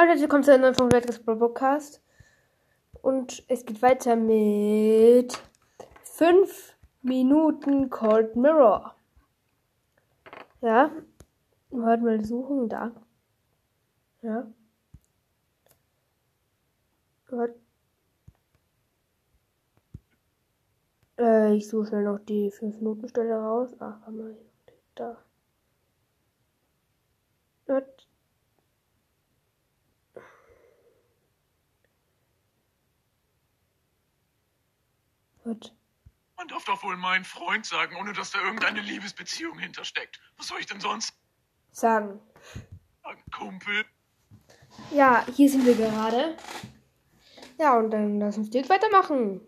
Hallo, willkommen zu einer neuen Folge Redress Podcast. Und es geht weiter mit 5 Minuten Cold Mirror. Ja, warte mal suchen, da. Ja. Warte. Äh, ich suche schnell noch die 5-Minuten-Stelle raus. Ach, warte mal. Da. Warte. Gut. Man darf doch wohl mein Freund sagen, ohne dass da irgendeine Liebesbeziehung hintersteckt. Was soll ich denn sonst Sagen. sagen? Kumpel? Ja, hier sind wir gerade. Ja, und dann lass uns direkt weitermachen.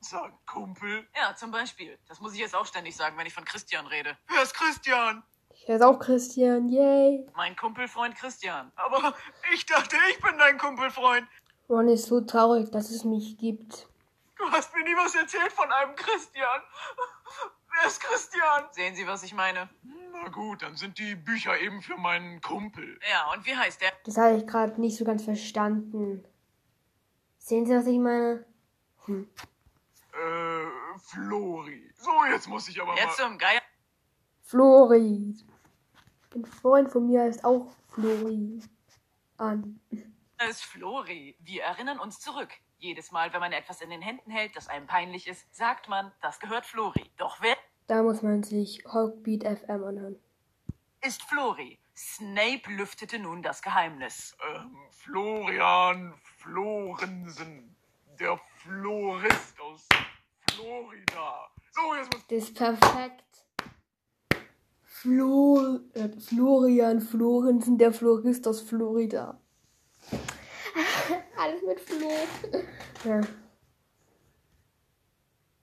Sagen Kumpel? Ja, zum Beispiel. Das muss ich jetzt auch ständig sagen, wenn ich von Christian rede. Wer ist Christian? Ich heiße auch Christian, yay. Mein Kumpelfreund Christian. Aber ich dachte, ich bin dein Kumpelfreund. Ron ist so traurig, dass es mich gibt. Du hast mir nie was erzählt von einem Christian. Wer ist Christian? Sehen Sie, was ich meine? Na gut, dann sind die Bücher eben für meinen Kumpel. Ja, und wie heißt der? Das habe ich gerade nicht so ganz verstanden. Sehen Sie, was ich meine? Äh, Flori. So, jetzt muss ich aber Jetzt mal... zum Geier. Flori. Ein Freund von mir heißt auch Flori. An. ist Flori. Wir erinnern uns zurück. Jedes Mal, wenn man etwas in den Händen hält, das einem peinlich ist, sagt man, das gehört Flori. Doch wer Da muss man sich Hawkbeat FM anhören. ist Flori? Snape lüftete nun das Geheimnis. Ähm, Florian Florensen. Der Florist aus Florida. So, jetzt muss... Das ist perfekt. Flo, äh, Florian Florensen, der Florist aus Florida. Alles mit Flo. Ja.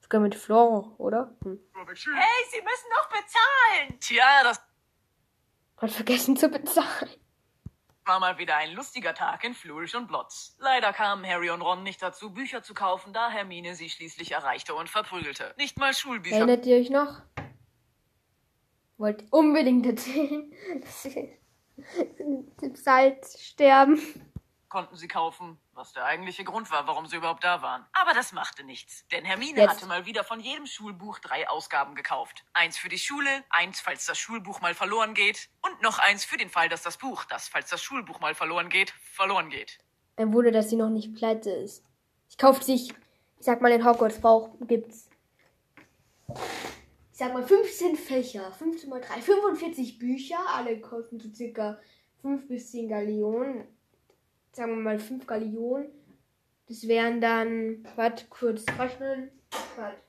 Sogar mit Flor, oder? Hm. Hey, Sie müssen doch bezahlen! Tja, das Hat vergessen zu bezahlen. war mal wieder ein lustiger Tag in Flourish und Blotz. Leider kamen Harry und Ron nicht dazu, Bücher zu kaufen, da Hermine sie schließlich erreichte und verprügelte. Nicht mal Schulbücher Erinnert ihr euch noch? Wollt unbedingt erzählen, dass sie im Salz sterben. Konnten sie kaufen, was der eigentliche Grund war, warum sie überhaupt da waren. Aber das machte nichts, denn Hermine Jetzt. hatte mal wieder von jedem Schulbuch drei Ausgaben gekauft. Eins für die Schule, eins, falls das Schulbuch mal verloren geht und noch eins für den Fall, dass das Buch, das, falls das Schulbuch mal verloren geht, verloren geht. Ein Wunder, dass sie noch nicht pleite ist. Ich kaufe sich, ich sag mal, in Hogwarts Bauch gibt's. Ich sag mal 15 Fächer, 15 mal 3, 45 Bücher, alle kosten so circa 5 bis 10 Gallionen. Sagen wir mal 5 Gallionen. Das wären dann, warte, kurz rechnen. Warte.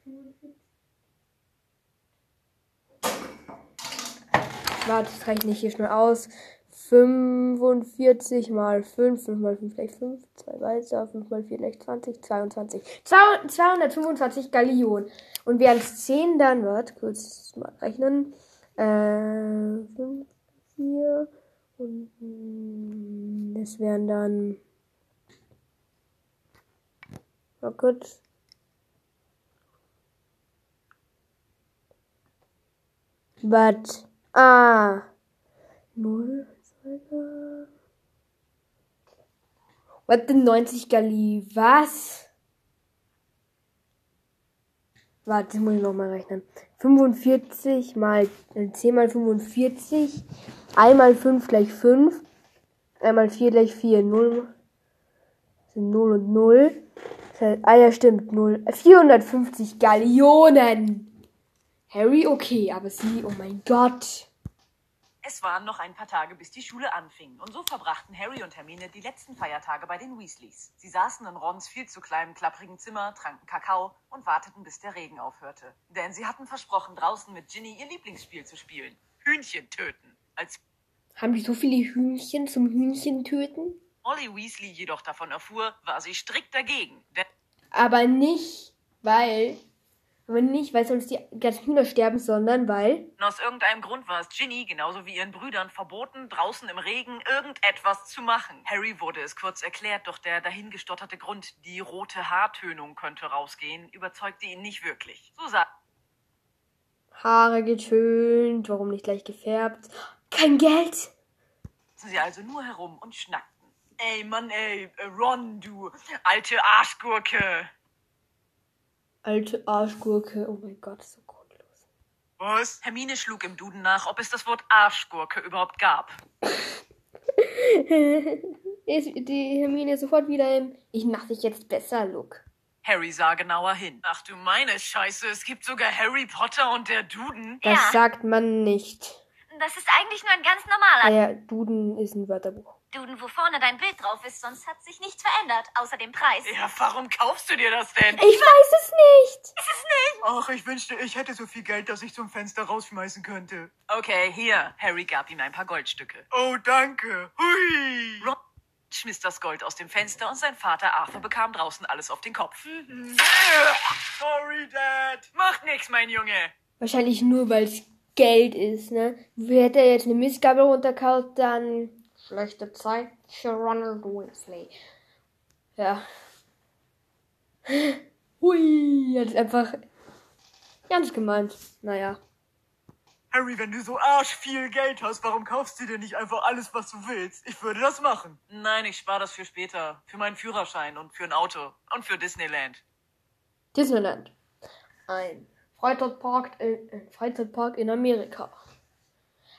Das rechne ich hier schnell aus. 45 mal 5, 5 mal 5 gleich 5, 2 weiter, 5 mal 4 gleich 20, 22. 200 225 Gallionen. Und wären es 10 dann, warte, kurz mal rechnen. Äh, 5, 4 und das wären dann. Mal kurz. Was? Ah. 0, 2, Warte, 90 Galli. Was? Warte, das muss ich nochmal rechnen. 45 mal äh, 10 mal 45. 1 mal 5 gleich 5. 1 mal 4 gleich 4. 0 sind 0 und 0. Das heißt, ah ja, stimmt. 0. 450 Gallionen. Harry, okay, aber sie, oh mein Gott. Es waren noch ein paar Tage, bis die Schule anfing. Und so verbrachten Harry und Hermine die letzten Feiertage bei den Weasleys. Sie saßen in Rons viel zu kleinem, klapprigen Zimmer, tranken Kakao und warteten, bis der Regen aufhörte. Denn sie hatten versprochen, draußen mit Ginny ihr Lieblingsspiel zu spielen. Hühnchen töten. Als Haben die so viele Hühnchen zum Hühnchen töten? Molly Weasley jedoch davon erfuhr, war sie strikt dagegen. Aber nicht, weil. Aber nicht, weil sonst die ganzen Hühner sterben, sondern weil. aus irgendeinem Grund war es Ginny, genauso wie ihren Brüdern, verboten, draußen im Regen irgendetwas zu machen. Harry wurde es kurz erklärt, doch der dahingestotterte Grund, die rote Haartönung könnte rausgehen, überzeugte ihn nicht wirklich. So sah Haare getönt, warum nicht gleich gefärbt? Kein Geld! sie also nur herum und schnackten. Ey, Mann, ey, äh, Ron, du alte Arschgurke. Alte Arschgurke. Oh mein Gott, so grundlos. Was? Hermine schlug im Duden nach, ob es das Wort Arschgurke überhaupt gab. Ist die Hermine sofort wieder im Ich mach dich jetzt besser Look. Harry sah genauer hin. Ach du meine Scheiße, es gibt sogar Harry Potter und der Duden. Das Ja. sagt man nicht. Das ist eigentlich nur ein ganz normaler Der Duden ist ein Wörterbuch. Duden, wo vorne dein Bild drauf ist, sonst hat sich nichts verändert, außer dem Preis. Ja, warum kaufst du dir das denn? Ich weiß es nicht. Ach, ich wünschte, ich hätte so viel Geld, dass ich zum Fenster rausschmeißen könnte. Okay, hier. Harry gab ihm ein paar Goldstücke. Oh, danke. Hui. Ron schmiss das Gold aus dem Fenster und sein Vater Arthur bekam draußen alles auf den Kopf. Sorry, Dad. Macht nix, mein Junge. Wahrscheinlich nur, weil es Geld ist, ne? Hätte er jetzt eine Mistgabel runterkaut, dann schlechte Zeit für Ronald Weasley. Ja. Hui, hat einfach ganz gemeint. Naja. Harry, wenn du so arsch viel Geld hast, warum kaufst du dir nicht einfach alles, was du willst? Ich würde das machen. Nein, ich spare das für später. Für meinen Führerschein und für ein Auto. Und für Disneyland. Disneyland. Ein Freizeitpark in, ein Freizeitpark in Amerika.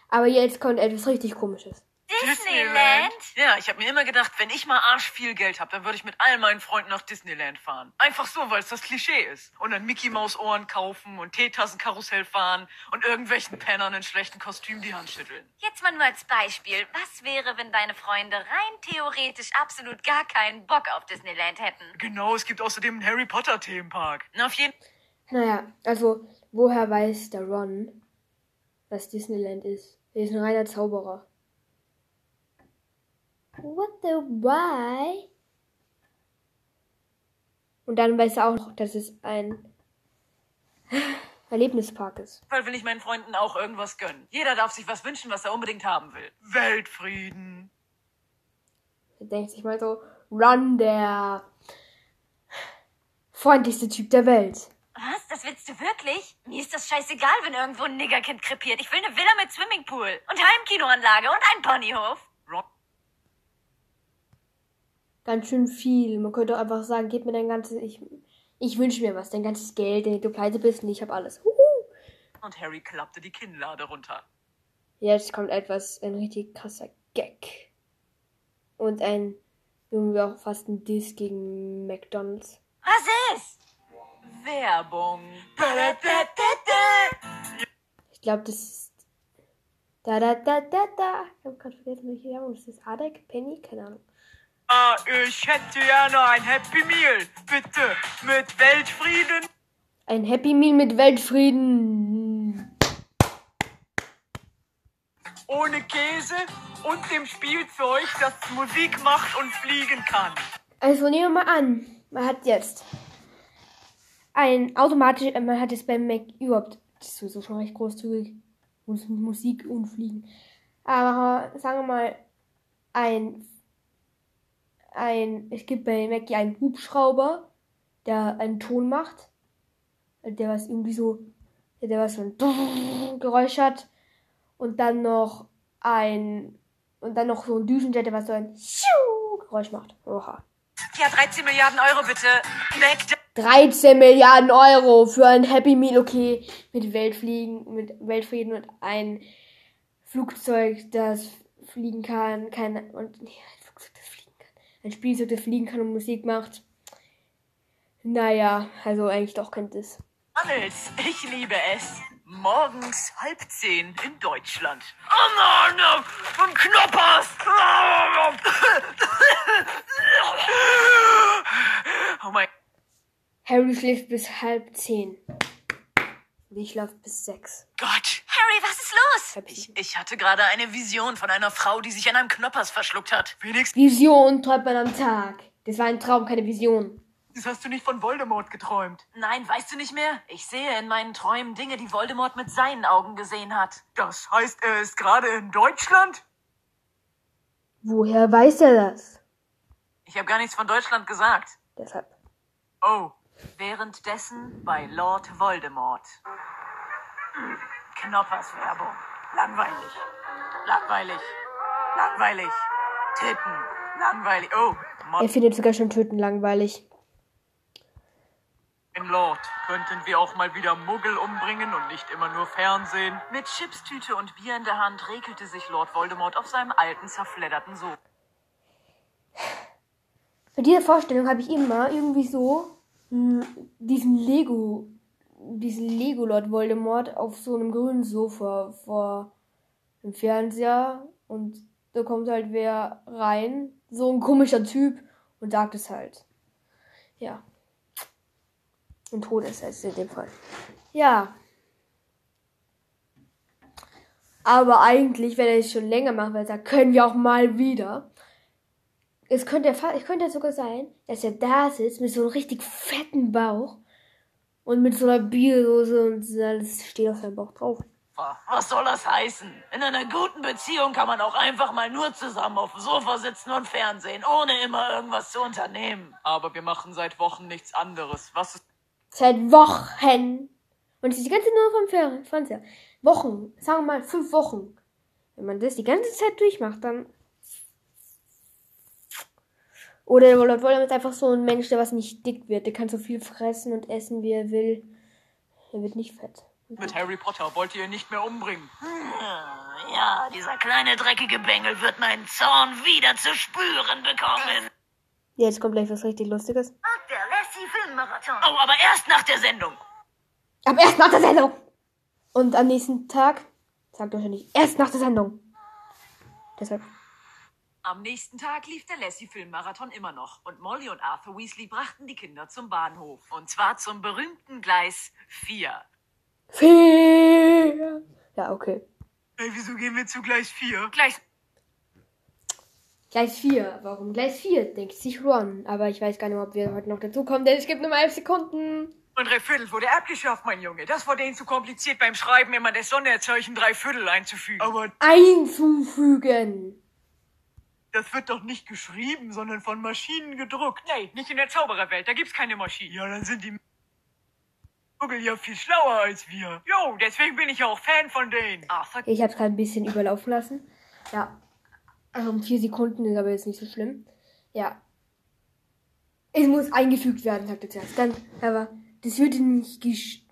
Aber jetzt kommt etwas richtig komisches. Disneyland? Ja, ich habe mir immer gedacht, wenn ich mal arsch viel Geld habe, dann würde ich mit all meinen Freunden nach Disneyland fahren. Einfach so, weil es das Klischee ist. Und dann Mickey Maus Ohren kaufen und Teetassenkarussell fahren und irgendwelchen Pennern in schlechten Kostümen die Hand schütteln. Jetzt mal nur als Beispiel. Was wäre, wenn deine Freunde rein theoretisch absolut gar keinen Bock auf Disneyland hätten? Genau, es gibt außerdem einen Harry Potter Themenpark. Na, auf jeden Naja, also, woher weiß der Ron, was Disneyland ist? Er ist ein reiner Zauberer. What the why? Und dann weiß er auch noch, dass es ein Erlebnispark ist. Fall will ich meinen Freunden auch irgendwas gönnen. Jeder darf sich was wünschen, was er unbedingt haben will. Weltfrieden. Er denkt sich mal so, Ron, der freundlichste Typ der Welt. Was? Das willst du wirklich? Mir ist das scheißegal, wenn irgendwo ein Niggerkind krepiert. Ich will eine Villa mit Swimmingpool und Heimkinoanlage und einen Ponyhof. Ron Ganz schön viel. Man könnte auch einfach sagen, gib mir dein ganzes, ich, ich wünsche mir was, dein ganzes Geld, du pleite bist und ich habe alles. Huhu. und Harry klappte die Kinnlade runter. Jetzt kommt etwas, ein richtig krasser Gag. Und ein, irgendwie auch fast ein Diss gegen McDonalds. Was ist? Werbung. Ich glaube, das ist. Da, da, da, da, da. Ich habe gerade vergessen, welche Werbung das ist. Adek, Penny, keine Ahnung. Ah, ich hätte gerne ein Happy Meal. Bitte, mit Weltfrieden. Ein Happy Meal mit Weltfrieden. Ohne Käse und dem Spielzeug, das Musik macht und fliegen kann. Also nehmen wir mal an, man hat jetzt ein automatisch, äh, man hat jetzt beim Mac überhaupt, das ist sowieso schon recht großzügig, Mus- Musik und Fliegen. Aber sagen wir mal, ein, ein, es gibt bei Mac ja einen Hubschrauber, der einen Ton macht, der was irgendwie so, der was so ein Geräusch hat und dann noch ein, und dann noch so ein Düsenjet, der was so ein Geräusch macht. Oha. Ja, 13 Milliarden Euro bitte. Mac 13 Milliarden Euro für ein Happy Meal, okay, mit Weltfliegen, mit Weltfrieden und ein Flugzeug, das fliegen kann, kein, und, nee, ein Flugzeug, das fliegen kann, ein Spielzeug, das fliegen kann und Musik macht. Naja, also eigentlich doch kennt es. McDonalds. Ich liebe es. Morgens halb zehn in Deutschland. Oh Mann, ein Knoppers. Oh mein Harry schläft bis halb zehn. Und ich schlafe bis sechs. Gott. Harry, was ist Hab Ich, ich hatte gerade eine Vision von einer Frau, die sich an einem Knoppers verschluckt hat. Wenigstens Vision träumt man am Tag. Das war ein Traum, keine Vision. hast du nicht von Voldemort geträumt. Nein, weißt du nicht mehr? Ich sehe in meinen Träumen Dinge, die Voldemort mit seinen Augen gesehen hat. Das heißt, er ist gerade in Deutschland? Woher weiß er das? Ich habe gar nichts von Deutschland gesagt. Deshalb. Oh, Währenddessen bei Lord Voldemort. Knoppers Werbung. Langweilig. Langweilig. Langweilig. Titten. Langweilig. Oh, Mann. Er findet sogar schon Töten langweilig. Lord, könnten wir auch mal wieder Muggel umbringen und nicht immer nur Fernsehen? Mit Chipstüte und Bier in der Hand regelte sich Lord Voldemort auf seinem alten, zerfledderten Sofa. Bei dieser Vorstellung habe ich immer irgendwie so mh, diesen Lego, diesen Lego Lord Voldemort auf so einem grünen Sofa vor dem Fernseher und da kommt halt wer rein, so ein komischer Typ und sagt es halt. Ja. Und Todessätze in dem Fall. Ja. Aber eigentlich, wenn er es schon länger machen will, sagt, können wir auch mal wieder. Es könnte, es könnte sogar sein, dass er da sitzt mit so einem richtig fetten Bauch und mit so einer Biersoße und alles steht auf seinem Bauch drauf. Was soll das heißen? In einer guten Beziehung kann man auch einfach mal nur zusammen auf dem Sofa sitzen und Fernsehen, ohne immer irgendwas zu unternehmen. Aber wir machen seit Wochen nichts anderes. Was ist Seit Wochen. Und es ist die ganze Zeit nur vom Fer- Fernseher. Wochen. Sagen wir mal fünf Wochen. Wenn man das die ganze Zeit durchmacht, dann. Oder Lord Voldemort ist einfach so ein Mensch, der was nicht dick wird. Der kann so viel fressen und essen, wie er will. Er wird nicht fett. mit Harry Potter? Wollt ihr ihn nicht mehr umbringen? Hm, Ja, dieser kleine dreckige Bengel wird meinen Zorn wieder zu spüren bekommen. Jetzt kommt gleich was richtig Lustiges. Und der Lassie Filmmarathon. Oh, aber erst nach der Sendung. Aber erst nach der Sendung! Und am nächsten Tag sagt wahrscheinlich erst nach der Sendung. Deshalb. Am nächsten Tag lief der Lassie-Filmmarathon immer noch und Molly und Arthur Weasley brachten die Kinder zum Bahnhof. Und zwar zum berühmten Gleis 4. Vier. Ja, okay. Ey, wieso gehen wir zu Gleis 4? Gleis Gleis 4. Warum Gleis 4? Denkt sich Ron. Aber ich weiß gar nicht, ob wir heute noch dazu kommen, denn es gibt nur mal 11 Sekunden. Und drei Viertel wurde abgeschafft, mein Junge. Das war denen zu kompliziert beim Schreiben immer das Sonderzeichen drei Viertel einzufügen. Aber Einzufügen. Das wird doch nicht geschrieben, sondern von Maschinen gedruckt. Nee, nicht in der Zaubererwelt. Da gibt's keine Maschinen. Ja, dann sind die Muggel ja viel schlauer als wir. Jo, deswegen bin ich ja auch Fan von denen. Arthur Ich habe es gerade ein bisschen überlaufen lassen. Ja. Also um 4 Sekunden ist aber jetzt nicht so schlimm. Ja. Es muss eingefügt werden, sagt er zuerst. Dann, aber das wird nicht gesch...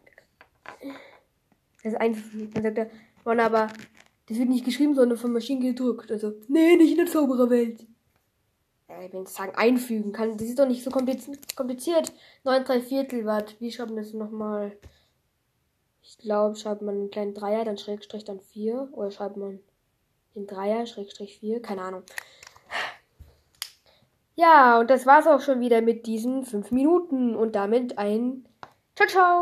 Das ist eingefügt. Dann sagt er, Ron, aber das wird nicht geschrieben, sondern von Maschinen gedruckt. Also, nee, nicht in der Zaubererwelt. Ja, ich will jetzt sagen, einfügen kann. Das ist doch nicht so kompliz- kompliziert. 9, 3 Viertel, warte, wie schreibt man das nochmal? Ich glaube, schreibt man einen kleinen Dreier, dann Schrägstrich, dann 4. Oder schreibt man den Dreier, Schrägstrich 4. Keine Ahnung. Ja, und das war's auch schon wieder mit diesen 5 Minuten. Und damit ein Ciao, ciao.